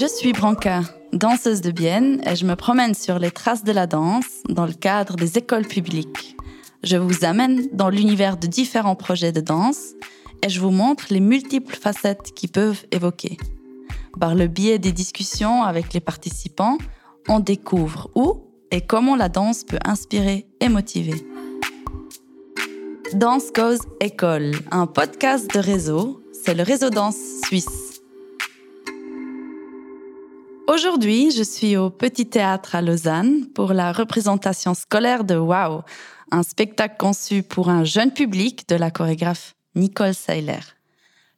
Je suis Branca, danseuse de Bienne, et je me promène sur les traces de la danse dans le cadre des écoles publiques. Je vous amène dans l'univers de différents projets de danse et je vous montre les multiples facettes qui peuvent évoquer. Par le biais des discussions avec les participants, on découvre où et comment la danse peut inspirer et motiver. Danse Cause École, un podcast de réseau, c'est le réseau danse suisse. Aujourd'hui, je suis au Petit Théâtre à Lausanne pour la représentation scolaire de Wow, un spectacle conçu pour un jeune public de la chorégraphe Nicole Seiler.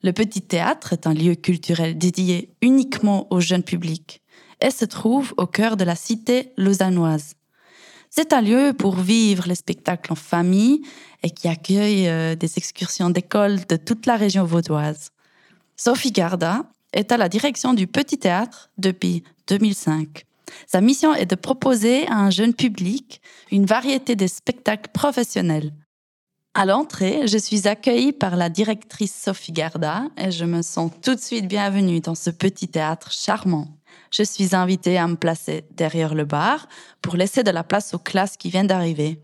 Le Petit Théâtre est un lieu culturel dédié uniquement au jeune public et se trouve au cœur de la cité lausannoise. C'est un lieu pour vivre les spectacles en famille et qui accueille euh, des excursions d'école de toute la région vaudoise. Sophie Garda est à la direction du Petit Théâtre depuis 2005. Sa mission est de proposer à un jeune public une variété de spectacles professionnels. À l'entrée, je suis accueillie par la directrice Sophie Garda et je me sens tout de suite bienvenue dans ce petit théâtre charmant je suis invitée à me placer derrière le bar pour laisser de la place aux classes qui viennent d'arriver.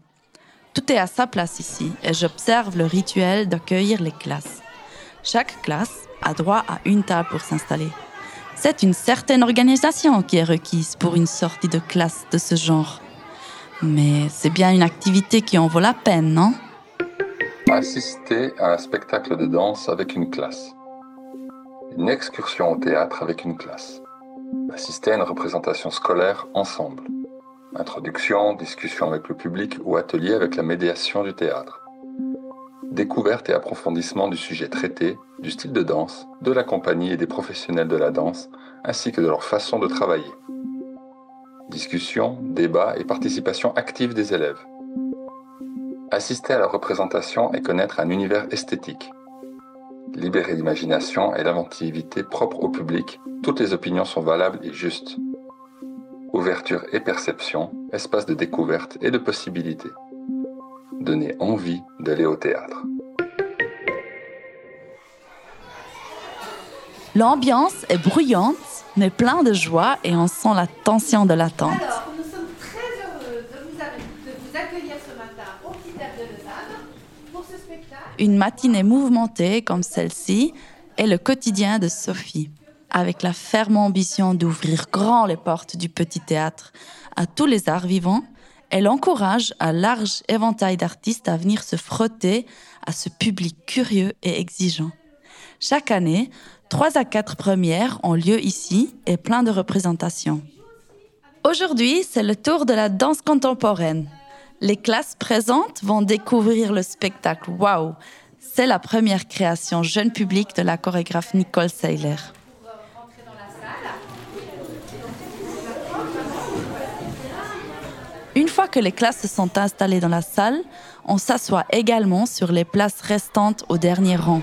Tout est à sa place ici et j'observe le rituel d'accueillir les classes. Chaque classe a droit à une table pour s'installer. C'est une certaine organisation qui est requise pour une sortie de classe de ce genre. Mais c'est bien une activité qui en vaut la peine, non? Assister à un spectacle de danse avec une classe. Une excursion au théâtre avec une classe assister à une représentation scolaire ensemble. Introduction, discussion avec le public ou atelier avec la médiation du théâtre. Découverte et approfondissement du sujet traité, du style de danse, de la compagnie et des professionnels de la danse, ainsi que de leur façon de travailler. Discussion, débat et participation active des élèves. Assister à la représentation et connaître un univers esthétique, libérer l'imagination et l'inventivité propre au public, toutes les opinions sont valables et justes. Ouverture et perception, espace de découverte et de possibilités. Donner envie d'aller au théâtre. L'ambiance est bruyante, mais plein de joie et on sent la tension de l'attente. Une matinée mouvementée comme celle-ci est le quotidien de Sophie, avec la ferme ambition d'ouvrir grand les portes du petit théâtre à tous les arts vivants. Elle encourage un large éventail d'artistes à venir se frotter à ce public curieux et exigeant. Chaque année, trois à quatre premières ont lieu ici et plein de représentations. Aujourd'hui, c'est le tour de la danse contemporaine. Les classes présentes vont découvrir le spectacle Wow. C'est la première création jeune public de la chorégraphe Nicole Seiler. Une fois que les classes se sont installées dans la salle, on s'assoit également sur les places restantes au dernier rang.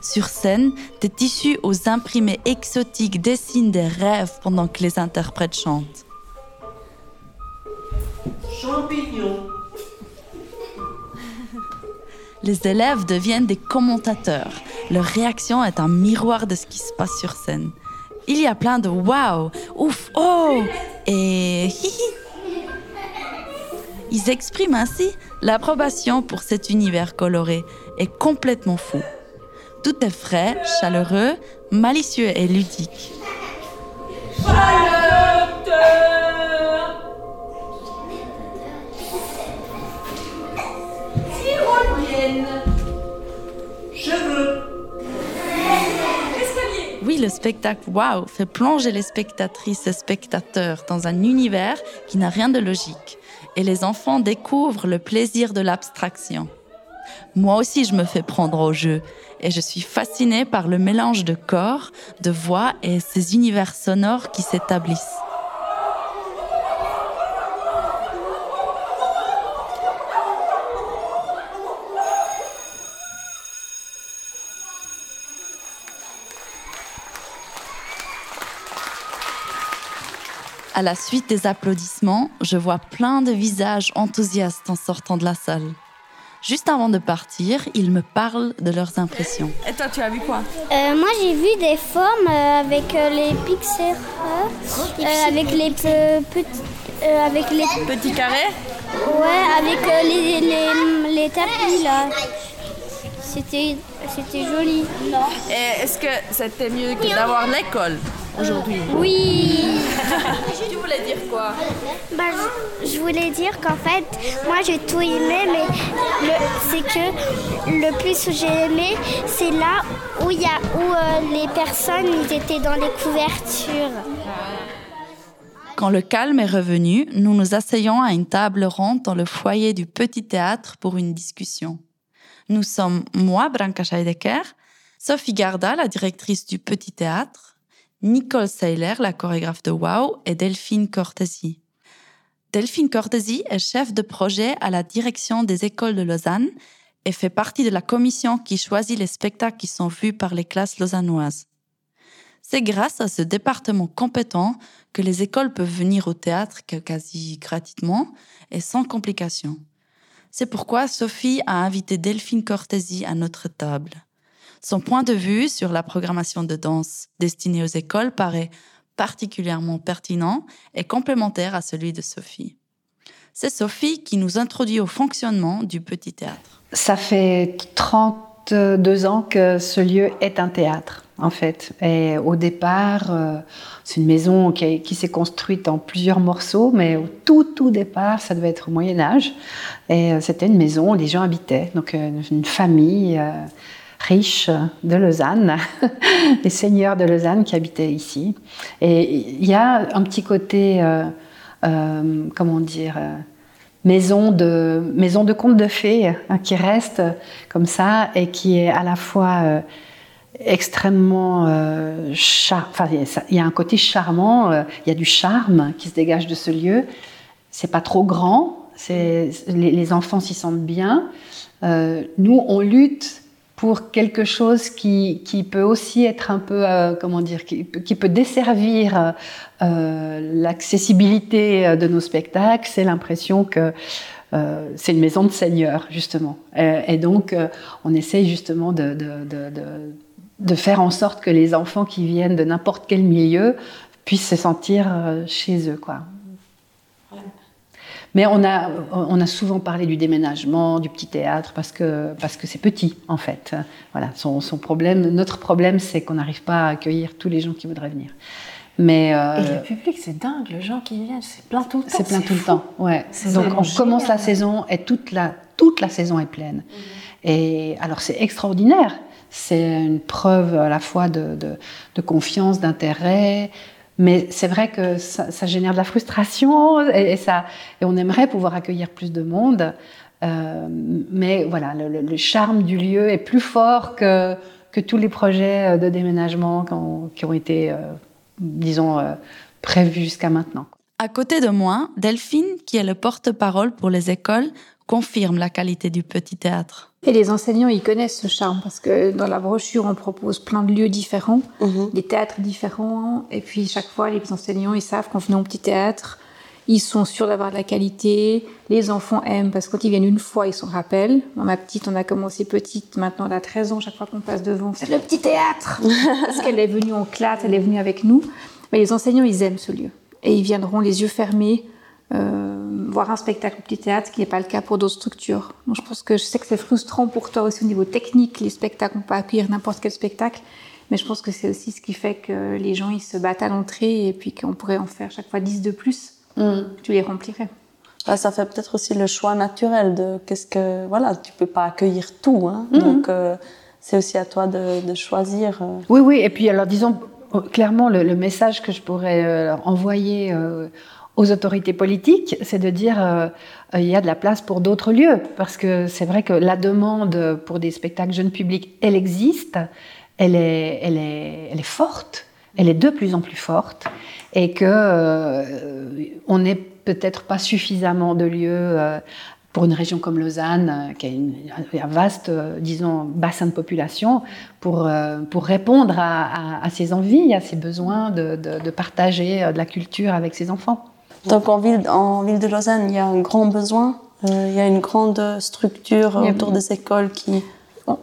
Sur scène, des tissus aux imprimés exotiques dessinent des rêves pendant que les interprètes chantent. Champignons. Les élèves deviennent des commentateurs. Leur réaction est un miroir de ce qui se passe sur scène. Il y a plein de wow, ouf, oh et hihi. Ils expriment ainsi l'approbation pour cet univers coloré et complètement fou. Tout est frais, chaleureux, malicieux et ludique. Oui, le spectacle Wow fait plonger les spectatrices et spectateurs dans un univers qui n'a rien de logique. Et les enfants découvrent le plaisir de l'abstraction. Moi aussi, je me fais prendre au jeu et je suis fascinée par le mélange de corps, de voix et ces univers sonores qui s'établissent. À la suite des applaudissements, je vois plein de visages enthousiastes en sortant de la salle. Juste avant de partir, ils me parlent de leurs impressions. Et toi, tu as vu quoi? Euh, moi, j'ai vu des formes euh, avec euh, les pixels, euh, avec les pe- petits, euh, avec les, Petit carré ouais, avec euh, les, les, les tapis là. C'était, c'était joli. Et est-ce que c'était mieux que d'avoir l'école? Aujourd'hui Oui. Tu voulais dire quoi? Bah, je, je voulais dire qu'en fait, moi j'ai tout aimé, mais c'est que le plus que j'ai aimé, c'est là où il y a où euh, les personnes ils étaient dans les couvertures. Quand le calme est revenu, nous nous asseyons à une table ronde dans le foyer du petit théâtre pour une discussion. Nous sommes moi, Branka Scheidecker, Sophie Garda, la directrice du petit théâtre, Nicole Seiler, la chorégraphe de Wow, et Delphine Cortesi. Delphine Cortesi est chef de projet à la direction des écoles de Lausanne et fait partie de la commission qui choisit les spectacles qui sont vus par les classes lausannoises. C'est grâce à ce département compétent que les écoles peuvent venir au théâtre quasi gratuitement et sans complications. C'est pourquoi Sophie a invité Delphine Cortesi à notre table. Son point de vue sur la programmation de danse destinée aux écoles paraît particulièrement pertinent et complémentaire à celui de Sophie. C'est Sophie qui nous introduit au fonctionnement du petit théâtre. Ça fait 32 ans que ce lieu est un théâtre, en fait. Et au départ, euh, c'est une maison qui, est- qui s'est construite en plusieurs morceaux, mais au tout, tout départ, ça devait être au Moyen Âge. Et euh, c'était une maison où les gens habitaient, donc euh, une famille euh, riche de Lausanne, les seigneurs de Lausanne qui habitaient ici. Et il y a un petit côté, euh, euh, comment dire, euh, maison de, maison de contes de fées hein, qui reste comme ça et qui est à la fois extrêmement euh, enfin, il y a un côté charmant, il y a du charme qui se dégage de ce lieu. C'est pas trop grand, les, les enfants s'y sentent bien. Nous, on lutte pour quelque chose qui, qui peut aussi être un peu, euh, comment dire, qui, qui peut desservir euh, l'accessibilité de nos spectacles. C'est l'impression que euh, c'est une maison de seigneur, justement. Euh, et donc, euh, on essaye justement de, de, de, de- faire en sorte que les enfants qui viennent de n'importe quel milieu puissent se sentir euh, chez eux, quoi. Mais on a, on a souvent parlé du déménagement, du petit théâtre, parce que parce que c'est petit, en fait. Voilà, son, son problème, notre problème, c'est qu'on n'arrive pas à accueillir tous les gens qui voudraient venir. Mais euh, Et le public, c'est dingue, les gens qui viennent, c'est plein tout le temps. c'est plein tout le temps. Ouais. Donc on commence la saison et toute la, toute la saison est pleine. Et alors c'est extraordinaire. C'est une preuve à la fois de, de, de confiance, d'intérêt. Mais c'est vrai que ça, génère de la frustration et, ça, et on aimerait pouvoir accueillir plus de monde. Euh, mais voilà, le, charme du lieu est plus fort que, que tous les projets de déménagement qui ont, qui ont été, euh, disons, euh, prévus jusqu'à maintenant. À côté de moi, Delphine, qui est le porte-parole pour les écoles, confirme la qualité du petit théâtre. Et les enseignants, ils connaissent ce charme parce que dans la brochure, on propose plein de lieux différents, des théâtres différents. Et puis, chaque fois, les enseignants, ils savent qu'en venant au petit théâtre, ils sont sûrs d'avoir de la qualité. Les enfants aiment parce que quand ils viennent une fois, ils s'en rappellent. Moi, ma petite, on a commencé petite, maintenant elle a 13 ans. Chaque fois qu'on passe devant, c'est le petit théâtre parce qu'elle est venue en classe, elle est venue avec nous. Mais les enseignants, ils aiment ce lieu. Et ils viendront les yeux fermés euh, voir un spectacle au petit théâtre, ce qui n'est pas le cas pour d'autres structures. Donc je pense que je sais que c'est frustrant pour toi aussi au niveau technique, les spectacles, on peut accueillir n'importe quel spectacle, mais je pense que c'est aussi ce qui fait que les gens ils se battent à l'entrée et puis qu'on pourrait en faire chaque fois 10 de plus, tu les remplirais. Bah, ça fait peut-être aussi le choix naturel de qu'est-ce que voilà tu peux pas accueillir tout hein. donc euh, c'est aussi à toi de, de choisir euh. Oui, oui. Et puis, alors, disons clairement, le, message que je pourrais euh, envoyer euh, aux autorités politiques, c'est de dire euh, euh, il y a de la place pour d'autres lieux. Parce que c'est vrai que la demande pour des spectacles jeunes publics, elle existe, elle est, elle est, forte, elle est de plus en plus forte. Et que on n'est peut-être pas suffisamment de lieux. Pour une région comme Lausanne, euh, qui a une- un vaste, euh, disons, bassin de population, pour, euh, pour répondre à, à- à ses envies, à ses besoins de, de- de partager de la culture avec ses enfants. donc en ville en ville de Lausanne il y a un grand besoin Il y a une grande structure autour des écoles qui...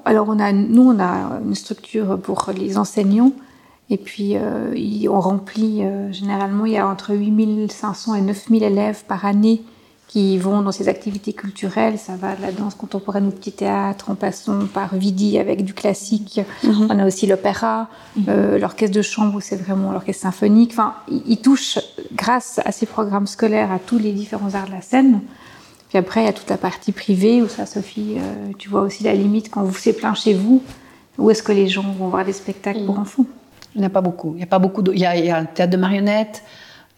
alors on a, nous, on a une structure pour les enseignants. Et puis, on remplit, généralement, il y a entre 8500 et 9000 élèves par année qui vont dans ces activités culturelles. Ça va de la danse contemporaine au petit théâtre, en passant par Vidi avec du classique. Mhm. On a aussi l'opéra, mhm. euh, l'orchestre de chambre, c'est vraiment l'orchestre symphonique. Enfin, ils touchent, grâce à ces programmes scolaires, à tous les différents arts de la scène. Puis après, il y a toute la partie privée où ça, Sophie, euh, tu vois aussi la limite quand vous c'est plein chez vous. Où est-ce que les gens vont voir des spectacles pour mhm. enfants? Il n'y en a pas beaucoup. Il y a pas beaucoup. Il, y a, un théâtre de marionnettes.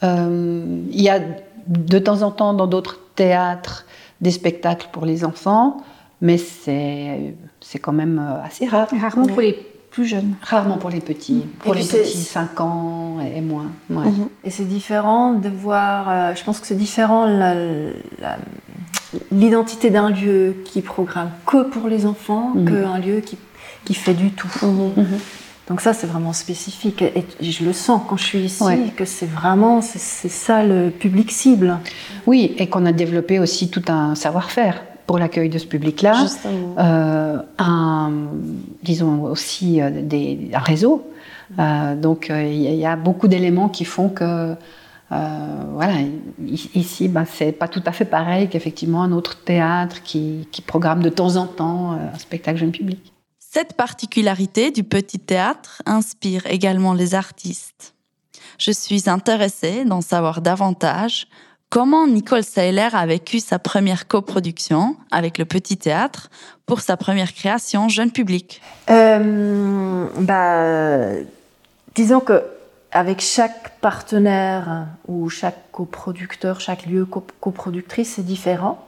Euh, il y a de temps en temps dans d'autres théâtres des spectacles pour les enfants, mais c'est quand même euh, assez rare. Rarement pour les plus jeunes. Rarement pour les petits, pour les petits 5 ans et moins. Mhm. Et c'est différent de voir, euh, je pense que c'est différent l'identité d'un lieu qui programme que pour les enfants mhm. qu'un lieu qui, qui, fait du tout. Mhm. Donc ça, c'est vraiment spécifique. Et je le sens quand je suis ici, que c'est vraiment, c'est ça le public cible. Oui, et qu'on a développé aussi tout un savoir-faire pour l'accueil de ce public-là. Euh, un, disons aussi euh, des, un réseau. Euh, donc il y, a beaucoup d'éléments qui font que voilà, ici, ben, c'est pas tout à fait pareil qu'effectivement un autre théâtre qui, qui, programme de temps en temps un spectacle jeune public. Cette particularité du petit théâtre inspire également les artistes. Je suis intéressée d'en savoir davantage comment Nicole Seiler a vécu sa première coproduction avec le petit théâtre pour sa première création jeune public? Euh, bah, disons que avec chaque partenaire ou chaque coproducteur, chaque lieu coproductrice, c'est différent.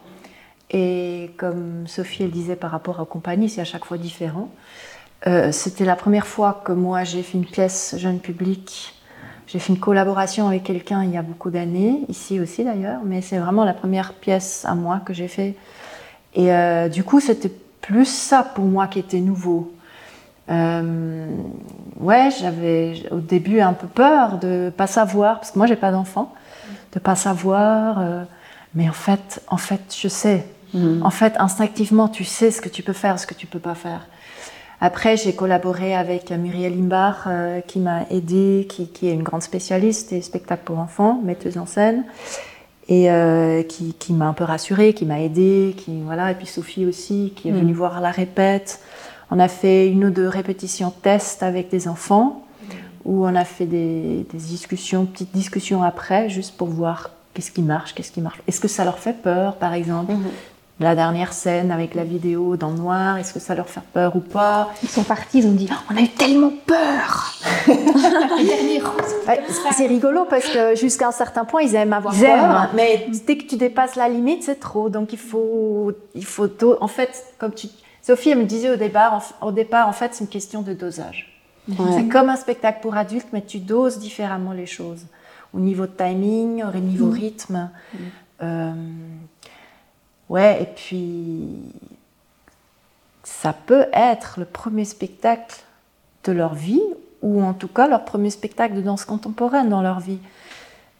Et comme Sophie elle disait par rapport aux compagnies, c'est à chaque fois différent. Euh, c'était la première fois que moi j'ai fait une pièce jeune public. J'ai fait une collaboration avec quelqu'un il y a beaucoup d'années, ici aussi d'ailleurs, mais c'est vraiment la première pièce à moi que j'ai fait. Et euh, du coup, c'était plus ça pour moi qui était nouveau. Euh, ouais, j'avais au début un peu peur de pas savoir, parce que moi j'ai pas d'enfant, de pas savoir. mais en fait, en fait, je sais. Mm. En fait, instinctivement, tu sais ce que tu peux faire, ce que tu peux pas faire. Après, j'ai collaboré avec Muriel Imbar, euh, qui m'a aidée, qui, est une grande spécialiste des spectacles pour enfants, metteuse en scène, et euh, qui, m'a un peu rassurée, qui m'a aidée, qui voilà, et puis Sophie aussi, qui est venue mm. voir la répète. On a fait une ou deux répétitions test avec des enfants, où on a fait des, discussions, petites discussions après, juste pour voir qu'est-ce qui marche, qu'est-ce qui marche. Est-ce que ça leur fait peur, par exemple? Mm-hmm la dernière scène avec la vidéo dans le noir, est-ce que ça leur fait peur ou pas? Ils sont partis, ils ont dit oh, on a eu tellement peur. c'est rigolo parce que jusqu'à un certain point ils aiment avoir peur, mais dès que tu dépasses la limite c'est trop. Donc il faut, il faut en fait comme tu, Sophie elle me disait au départ, au départ en fait c'est une question de dosage. C'est comme un spectacle pour adultes, mais tu doses différemment les choses au niveau de timing, au niveau mm. rythme. Mm. Euh, Ouais, et puis ça peut être le premier spectacle de leur vie, ou en tout cas leur premier spectacle de danse contemporaine dans leur vie.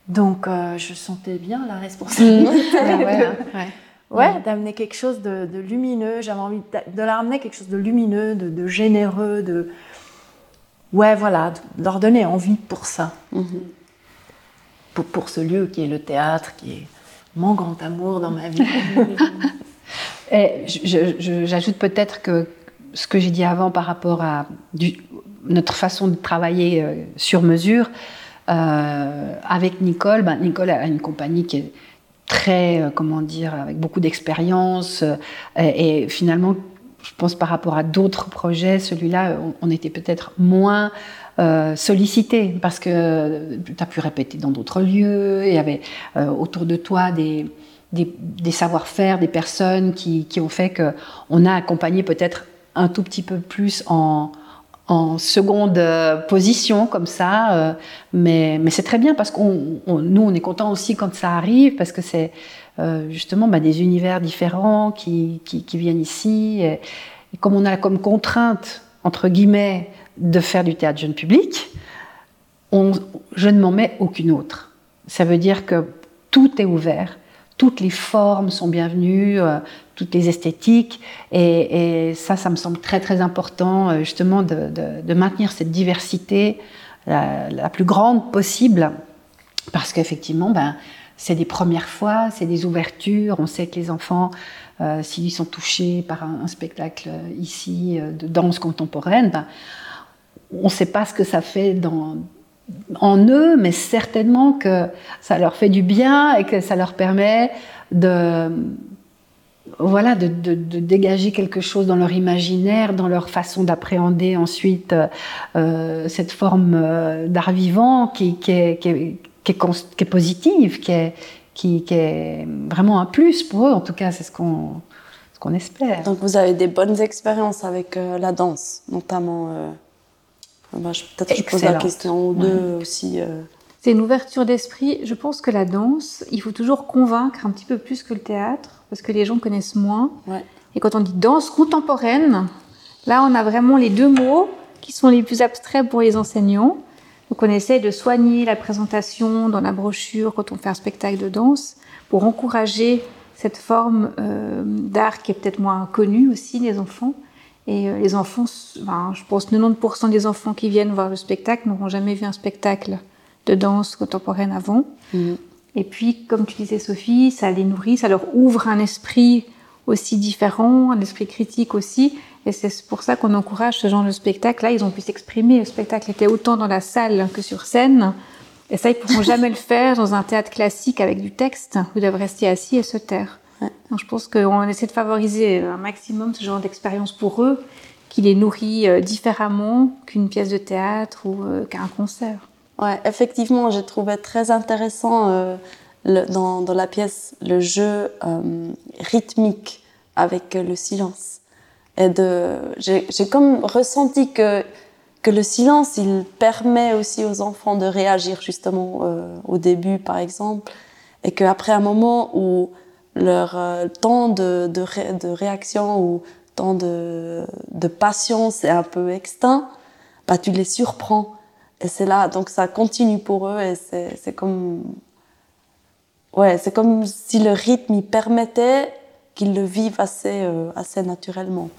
Donc euh, je sentais bien la responsabilité. Mmh. ouais, hein, d'amener quelque chose de, lumineux. J'avais envie de, leur amener quelque chose de lumineux, de, généreux, de. Ouais, voilà, de leur donner envie pour ça. Mmh. Pour, pour ce lieu qui est le théâtre, qui est mon grand amour dans ma vie. J'ajoute peut-être que ce que j'ai dit avant par rapport à notre façon de travailler euh, sur mesure, euh, avec Nicole, ben, Nicole a une compagnie qui est très, euh, comment dire, avec beaucoup d'expérience. et, finalement, je pense par rapport à d'autres projets, celui-là, on, était peut-être moins euh, sollicité parce que tu as pu répéter dans d'autres lieux, il y avait euh, autour de toi des, des, savoir-faire, des personnes qui, qui ont fait qu'on a accompagné peut-être un tout petit peu plus en, en seconde euh, position comme ça, mais, mais c'est très bien parce qu'on nous on est content aussi quand ça arrive parce que c'est justement bah, des univers différents qui, qui, viennent ici et, comme on a comme contrainte entre guillemets de faire du théâtre jeune public, je ne m'en mets aucune autre. Ça veut dire que tout est ouvert, toutes les formes sont bienvenues, euh, toutes les esthétiques. Et, ça, ça me semble très très important euh, justement de, maintenir cette diversité la, plus grande possible. Parce qu'effectivement, ben, c'est des premières fois, c'est des ouvertures. On sait que les enfants, euh, s'ils sont touchés par un, spectacle ici de danse contemporaine, ben, on ne sait pas ce que ça fait en eux, mais certainement que ça leur fait du bien et que ça leur permet de, voilà, de, dégager quelque chose dans leur imaginaire, dans leur façon d'appréhender ensuite euh, cette forme euh, d'art vivant qui, est, qui, est, positive, qui est, qui, est vraiment un plus pour eux. En tout cas, c'est ce qu'on ce qu'on espère. Donc vous avez des bonnes expériences avec euh, la danse, notamment. Bah, peut-être je pose la question ou deux aussi. Euh. C'est une ouverture d'esprit. Je pense que la danse, il faut toujours convaincre un petit peu plus que le théâtre, parce que les gens connaissent moins. Et quand on dit danse contemporaine, là, on a vraiment les deux mots qui sont les plus abstraits pour les enseignants. Donc, on essaie de soigner la présentation dans la brochure quand on fait un spectacle de danse pour encourager cette forme euh, d'art qui est peut-être moins connue aussi des enfants. Et euh, les enfants, je pense 90% des enfants qui viennent voir le spectacle n'auront jamais vu un spectacle de danse contemporaine avant. Mhm. Et puis, comme tu disais Sophie, ça les nourrit, ça leur ouvre un esprit aussi différent, un esprit critique aussi. Et c'est pour ça qu'on encourage ce genre de spectacle. Là, ils ont pu s'exprimer. Le spectacle était autant dans la salle que sur scène. Et ça, ils pourront jamais le faire dans un théâtre classique avec du texte. Vous devez rester assis et se taire. Je pense qu'on essaie de favoriser un maximum ce genre d'expérience pour eux, qui les nourrit euh, différemment qu'une pièce de théâtre ou euh, qu'un concert. Ouais, effectivement, j'ai trouvé très intéressant euh, dans, dans, la pièce le jeu rythmique avec le silence. Et de, j'ai, comme ressenti que que le silence, il permet aussi aux enfants de réagir justement au début, par exemple, et qu'après un moment où leur euh, temps de, de, réaction ou temps de, de patience est un peu extinct, bah, tu les surprends. Et c'est là, donc ça continue pour eux et c'est comme. Ouais, c'est comme si le rythme y permettait qu'ils le vivent assez, euh, assez naturellement.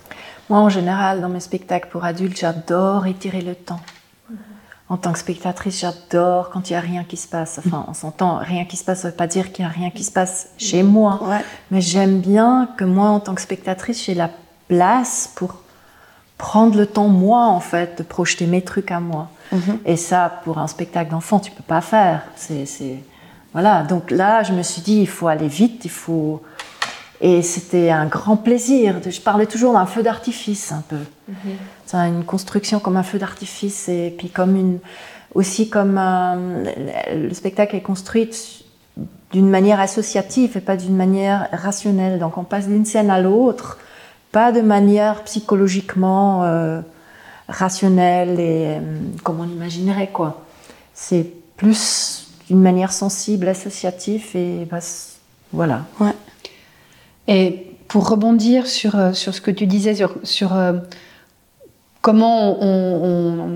Moi, en général, dans mes spectacles pour adultes, j'adore étirer le temps en tant que spectatrice, j'adore quand il n'y a rien qui se passe. Enfin, on s'entend, rien qui se passe, ça ne veut pas dire qu'il n'y a rien qui se passe chez moi. Mais j'aime bien que moi, en tant que spectatrice, j'ai la place pour prendre le temps, moi, en fait, de projeter mes trucs à moi. Mhm. Et ça, pour un spectacle d'enfant, tu peux pas faire. C'est, Voilà. Donc là, je me suis dit, il faut aller vite, il faut et c'était un grand plaisir. Je parlais toujours d'un feu d'artifice un peu. Mhm. C'est une construction comme un feu d'artifice et puis comme une, aussi comme le spectacle est construit d'une manière associative et pas d'une manière rationnelle. Donc on passe d'une scène à l'autre, pas de manière psychologiquement euh, rationnelle et euh, comme on imaginerait quoi. C'est plus d'une manière sensible, associative et bah, voilà. Ouais. Et pour rebondir sur, euh, sur ce que tu disais, sur, euh, comment on,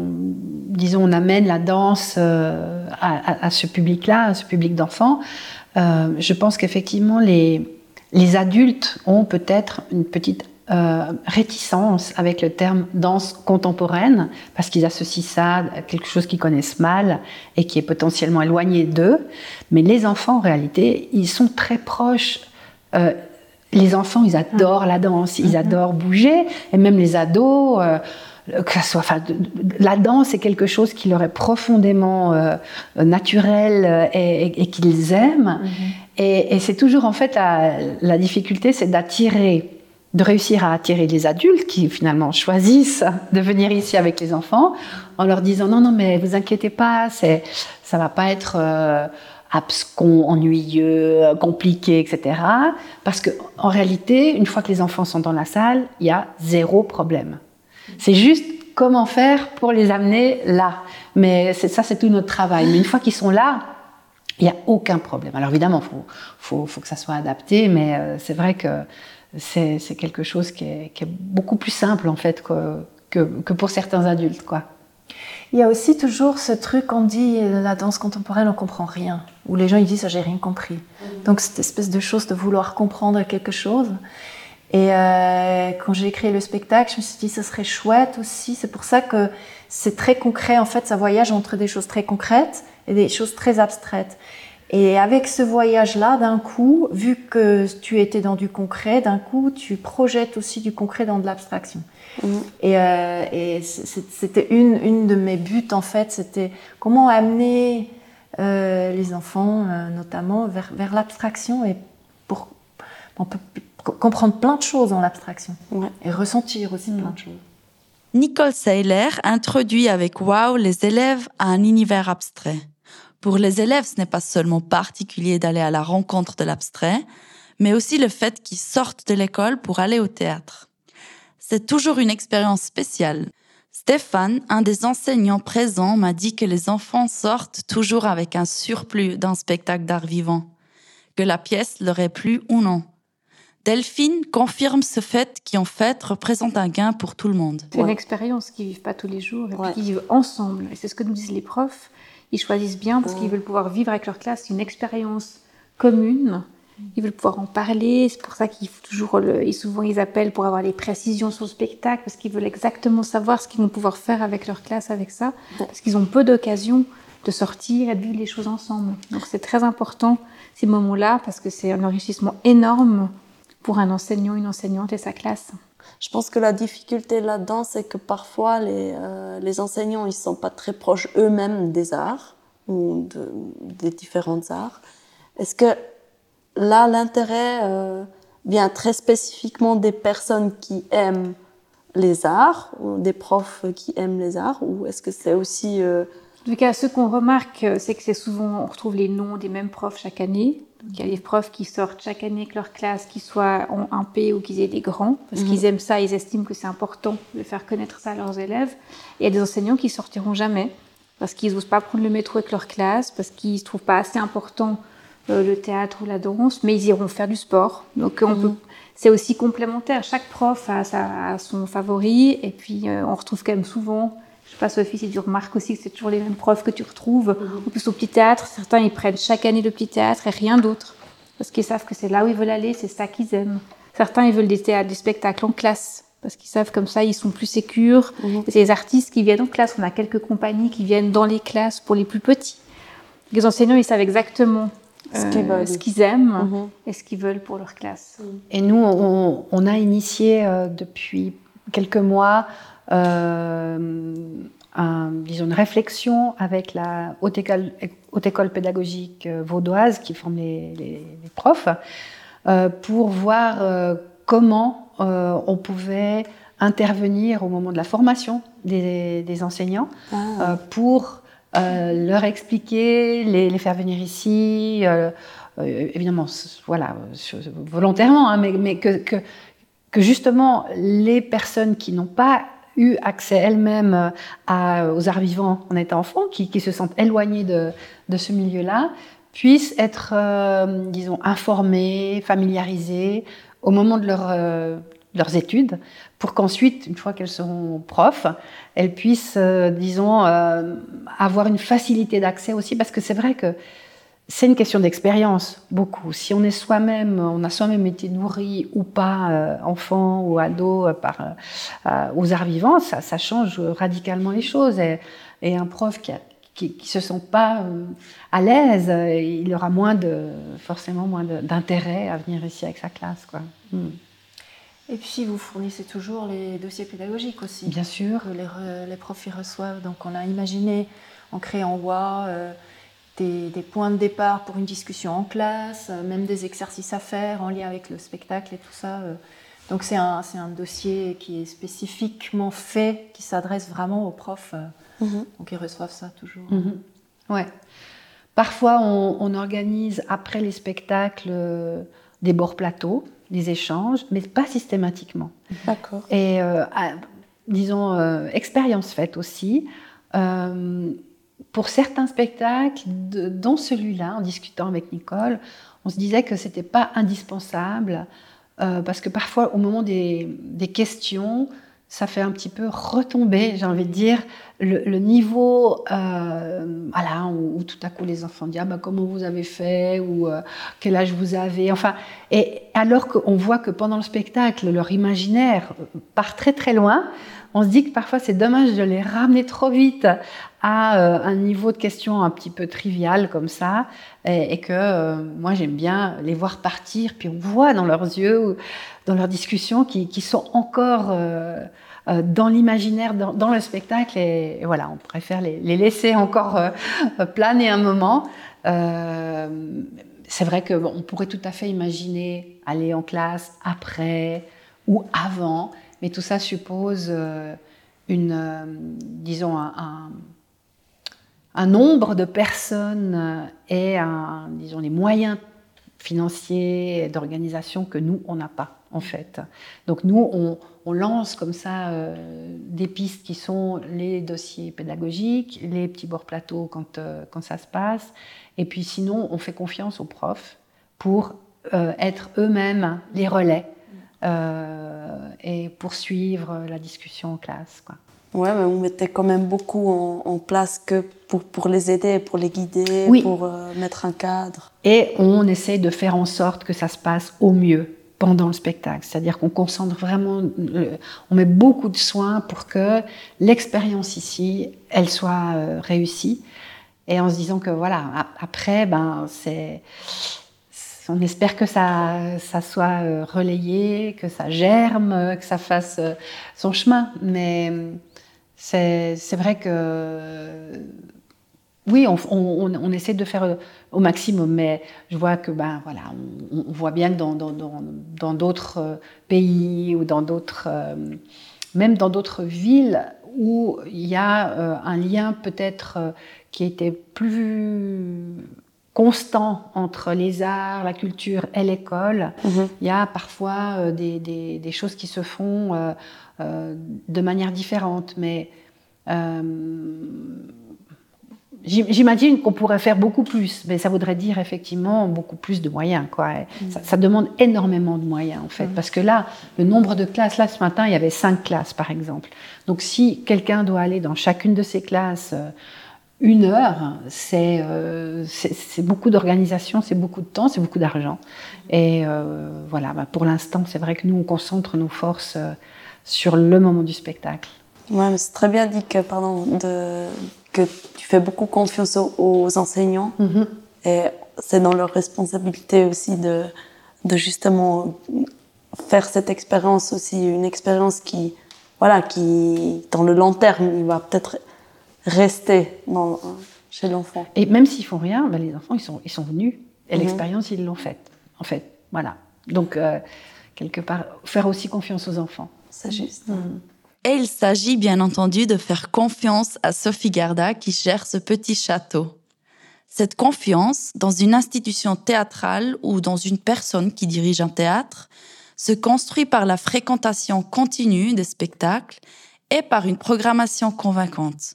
amène la danse euh, à, ce public-là, à ce public d'enfants, je pense qu'effectivement, les adultes ont peut-être une petite réticence avec le terme danse contemporaine, parce qu'ils associent ça à quelque chose qu'ils connaissent mal et qui est potentiellement éloigné d'eux. Mais les enfants, en réalité, ils sont très proches les enfants, ils adorent la danse, ils mhm. adorent bouger, et même les ados. Euh, que ça soit, enfin, la danse est quelque chose qui leur est profondément euh, naturel euh, et, qu'ils aiment. Mhm. Et, c'est toujours en fait la, difficulté, c'est d'attirer, de réussir à attirer les adultes qui finalement choisissent de venir ici avec les enfants en leur disant non non mais vous inquiétez pas, c'est ça va pas être abscon, ennuyeux, compliqué, etc. Parce que en réalité, une fois que les enfants sont dans la salle, il y a zéro problème. C'est juste comment faire pour les amener là. Mais ça, c'est tout notre travail. Mais une fois qu'ils sont là, il n'y a aucun problème. Alors évidemment, il faut, que ça soit adapté, mais euh, c'est vrai que c'est quelque chose qui est, beaucoup plus simple en fait que, que, que pour certains adultes. quoi. Il y a aussi toujours ce truc qu'on dit la danse contemporaine, on comprend rien. Ou les gens ils disent j'ai rien compris. Donc cette espèce de chose de vouloir comprendre quelque chose. Et euh, quand j'ai créé le spectacle, je me suis dit ce serait chouette aussi. C'est pour ça que c'est très concret. En fait, ça voyage entre des choses très concrètes et des choses très abstraites. Et avec ce voyage-là, d'un coup, vu que tu étais dans du concret, d'un coup, tu projettes aussi du concret dans de l'abstraction. Et, euh, et c'était une, une de mes buts, en fait, c'était comment amener euh, les enfants, euh, notamment, vers, vers l'abstraction et pour on peut comprendre plein de choses dans l'abstraction et ressentir aussi plein de choses. Nicole Seiler introduit avec Wow les élèves à un univers abstrait. Pour les élèves, ce n'est pas seulement particulier d'aller à la rencontre de l'abstrait, mais aussi le fait qu'ils sortent de l'école pour aller au théâtre. C'est toujours une expérience spéciale. Stéphane, un des enseignants présents, m'a dit que les enfants sortent toujours avec un surplus d'un spectacle d'art vivant, que la pièce leur est plu ou non. Delphine confirme ce fait qui en fait représente un gain pour tout le monde. C'est une expérience qu'ils vivent pas tous les jours et qu'ils vivent ensemble. Et c'est ce que nous disent les profs. Ils choisissent bien parce qu'ils veulent pouvoir vivre avec leur classe une expérience commune. Ils veulent pouvoir en parler. C'est pour ça qu'ils toujours le, souvent ils appellent pour avoir les précisions sur le spectacle parce qu'ils veulent exactement savoir ce qu'ils vont pouvoir faire avec leur classe avec ça. Parce qu'ils ont peu d'occasions de sortir et de vivre les choses ensemble. Donc c'est très important ces moments-là parce que c'est un enrichissement énorme pour un enseignant, une enseignante et sa classe. Je pense que la difficulté là-dedans, c'est que parfois les, euh, les enseignants, ils sont pas très proches eux-mêmes des arts ou de, des différents arts. Est-ce que là, l'intérêt euh, vient très spécifiquement des personnes qui aiment les arts, ou des profs qui aiment les arts, ou est-ce que c'est aussi... Euh... En tout cas, ce qu'on remarque, c'est que c'est souvent, on retrouve les noms des mêmes profs chaque année. Il y a des profs qui sortent chaque année avec leur classe, qu'ils soient en 1P ou qu'ils aient des grands, parce mhm. qu'ils aiment ça, ils estiment que c'est important de faire connaître ça à leurs élèves. Et il y a des enseignants qui sortiront jamais, parce qu'ils n'osent pas prendre le métro avec leur classe, parce qu'ils ne trouvent pas assez important euh, le théâtre ou la danse, mais ils iront faire du sport. Donc on peut, mhm. c'est aussi complémentaire. Chaque prof a, sa, son favori, et puis euh, on retrouve quand même souvent je sais pas, Sophie, si tu remarques aussi que c'est toujours les mêmes profs que tu retrouves. Mhm. En plus, au petit théâtre, certains, ils prennent chaque année le petit théâtre et rien d'autre. Parce qu'ils savent que c'est là où ils veulent aller, c'est ça qu'ils aiment. Certains, ils veulent des théâtres, des spectacles en classe. Parce qu'ils savent comme ça, ils sont plus sécures. Mhm. C'est les artistes qui viennent en classe. On a quelques compagnies qui viennent dans les classes pour les plus petits. Les enseignants, ils savent exactement ce qu'ils euh, aiment mhm. et ce qu'ils veulent pour leur classe. Et nous, on, a initié euh, depuis quelques mois euh, disons, une réflexion avec la haute école, haute école pédagogique euh, vaudoise qui forme les, profs euh, pour voir comment on pouvait intervenir au moment de la formation des, enseignants ah. pour leur expliquer, les, faire venir ici, évidemment, voilà, volontairement, hein, mais, que, justement les personnes qui n'ont pas eu accès elles-mêmes euh, aux arts vivants en étant enfant, qui, se sentent éloignées de, ce milieu-là, puissent être, euh, disons, informées, familiarisées au moment de euh, leurs études, pour qu'ensuite, une fois qu'elles seront profs, elles puissent, disons, avoir une facilité d'accès aussi, parce que c'est vrai que c'est une question d'expérience, beaucoup. Si on est soi-même, on a soi-même été nourri ou pas, euh, enfant ou ado, euh, par, euh, aux arts vivants, ça, change radicalement les choses. Et, un prof qui, qui, se sent pas à l'aise, il aura moins de, forcément moins d'intérêt à venir ici avec sa classe, quoi. Hmm. Et puis vous fournissez toujours les dossiers pédagogiques aussi. Bien sûr. les, les profs y reçoivent. Donc on a imaginé en créant WA des, points de départ pour une discussion en classe, euh, même des exercices à faire en lien avec le spectacle et tout ça. Euh. Donc c'est un, un, dossier qui est spécifiquement fait, qui s'adresse vraiment aux profs. Euh. Mhm. Donc ils reçoivent ça toujours. Mhm. Ouais. Parfois on, organise après les spectacles des bords plateaux, des échanges, mais pas systématiquement. D'accord. Et disons, expérience faite aussi pour certains spectacles, dont celui-là, en discutant avec Nicole, on se disait que c'était pas indispensable euh, parce que parfois, au moment des, questions, ça fait un petit peu retomber, j'ai envie de dire, le, niveau euh, voilà, où, tout à coup les enfants disent ah, bah, comment vous avez fait ou euh, quel âge vous avez. Enfin, et alors qu'on voit que pendant le spectacle, leur imaginaire part très très loin, on se dit que parfois c'est dommage de les ramener trop vite à euh, un niveau de questions un petit peu trivial comme ça, et, que euh, moi j'aime bien les voir partir, puis on voit dans leurs yeux, dans leurs discussions, qui, sont encore euh, dans l'imaginaire, dans, le spectacle, et, voilà, on préfère les, laisser encore planer un moment. c'est vrai qu'on pourrait tout à fait imaginer aller en classe après ou avant, mais tout ça suppose une, disons, un, nombre de personnes euh, et un, disons, les moyens financiers d'organisation que nous, on n'a pas, en fait. Donc nous, on, lance comme ça des pistes qui sont les dossiers pédagogiques, les petits bords plateaux quand, quand ça se passe, et puis sinon, on fait confiance aux profs pour être eux-mêmes les relais euh, et poursuivre la discussion en classe. Quoi. Ouais, mais on mettait quand même beaucoup en, place que pour, pour, les aider, pour les guider, pour euh, mettre un cadre. Et on essaie de faire en sorte que ça se passe au mieux pendant le spectacle. C'est-à-dire qu'on concentre vraiment, euh, on met beaucoup de soins pour que l'expérience ici, elle soit réussie. Et en se disant que voilà, après, ben, c'est on espère que ça, ça soit euh, relayé, que ça germe, euh, que ça fasse euh, son chemin. Mais c'est vrai que oui, on, essaie de faire au maximum, mais je vois que ben voilà, on, voit bien que dans d'autres pays ou dans d'autres, même dans d'autres villes où il y a un lien peut-être qui était plus constant entre les arts, la culture et l'école. Mhm. Il y a parfois euh, des, des, choses qui se font euh, euh, de manière différente, mais j'imagine qu'on pourrait faire beaucoup plus, mais ça voudrait dire effectivement beaucoup plus de moyens. Quoi. Mhm. Ça, demande énormément de moyens en fait, mhm. parce que là, le nombre de classes, là ce matin, il y avait cinq classes par exemple. Donc si quelqu'un doit aller dans chacune de ces classes, une heure, euh, c'est beaucoup d'organisation, c'est beaucoup de temps, c'est beaucoup d'argent. Et euh, voilà, bah, pour l'instant, c'est vrai que nous, on concentre nos forces euh, sur le moment du spectacle. Ouais, c'est très bien dit que, pardon, de, que tu fais beaucoup confiance aux, enseignants. Mm-hmm. Et c'est dans leur responsabilité aussi de, de justement faire cette expérience aussi, une expérience qui, voilà, qui, dans le long terme, il va peut-être rester dans, chez l'enfant. Et même s'ils font rien, ben les enfants, ils sont, ils sont venus. Et mhm. l'expérience, ils l'ont faite. En fait, voilà. Donc, euh, quelque part, faire aussi confiance aux enfants. C'est juste. Mhm. Et il s'agit bien entendu de faire confiance à Sophie Garda qui gère ce petit château. Cette confiance dans une institution théâtrale ou dans une personne qui dirige un théâtre se construit par la fréquentation continue des spectacles et par une programmation convaincante.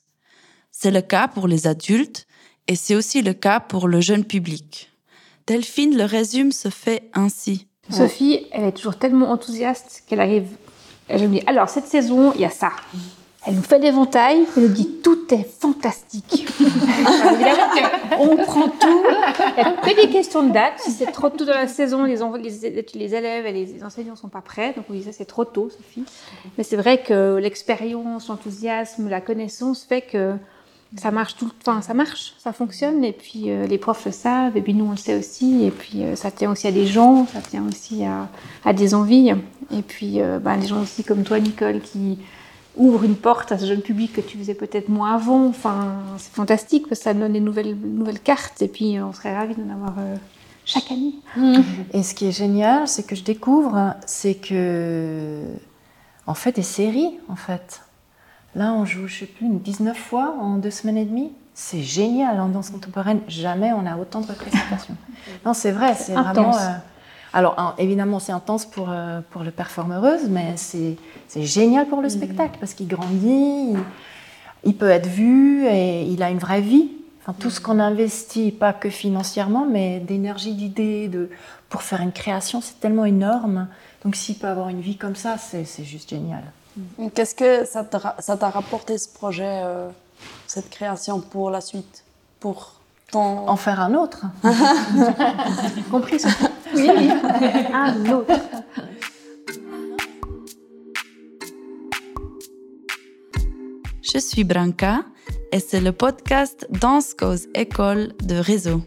C'est le cas pour les adultes et c'est aussi le cas pour le jeune public. Delphine le résume se fait ainsi. Sophie, elle est toujours tellement enthousiaste qu'elle arrive. Elle me dit alors cette saison, il y a ça. Elle nous fait l'éventail, elle nous dit tout est fantastique. on prend tout. Il n'y a que des questions de date. Si c'est trop tôt dans la saison, les, les, élèves et les enseignants ne sont pas prêts. Donc on dit ça, c'est trop tôt, Sophie. Mais c'est vrai que l'expérience, l'enthousiasme, la connaissance fait que ça marche tout enfin ça marche ça fonctionne. Et puis euh, les profs le savent. Et puis nous on le sait aussi. Et puis euh, ça tient aussi à des gens. Ça tient aussi à, des envies. Et puis euh, bah, des gens aussi comme toi Nicole qui ouvrent une porte à ce jeune public que tu faisais peut-être moins avant. Enfin c'est fantastique parce que ça donne des nouvelles nouvelles cartes. Et puis on serait ravis d'en avoir chaque année. Et ce qui est génial c'est que je découvre c'est que en fait des séries en fait Là, on joue, je sais plus, une 19 fois en deux semaines et demie. C'est génial en danse contemporaine. Jamais on a autant de représentations. non, c'est vrai, c'est vraiment. Euh, alors, évidemment, c'est intense pour, euh, pour le performeuse, mais c'est génial pour le mm. spectacle parce qu'il grandit, il, peut être vu et il a une vraie vie. Enfin, tout ce qu'on investit, pas que financièrement, mais d'énergie, d'idées, de, pour faire une création, c'est tellement énorme. Donc, s'il peut avoir une vie comme ça, c'est juste génial. Qu'est-ce que ça t'a rapporté ce projet, euh, cette création pour la suite pour ton... En faire un autre Compris ça Oui, un autre. Je suis Branca et c'est le podcast Danse Cause École de Réseau.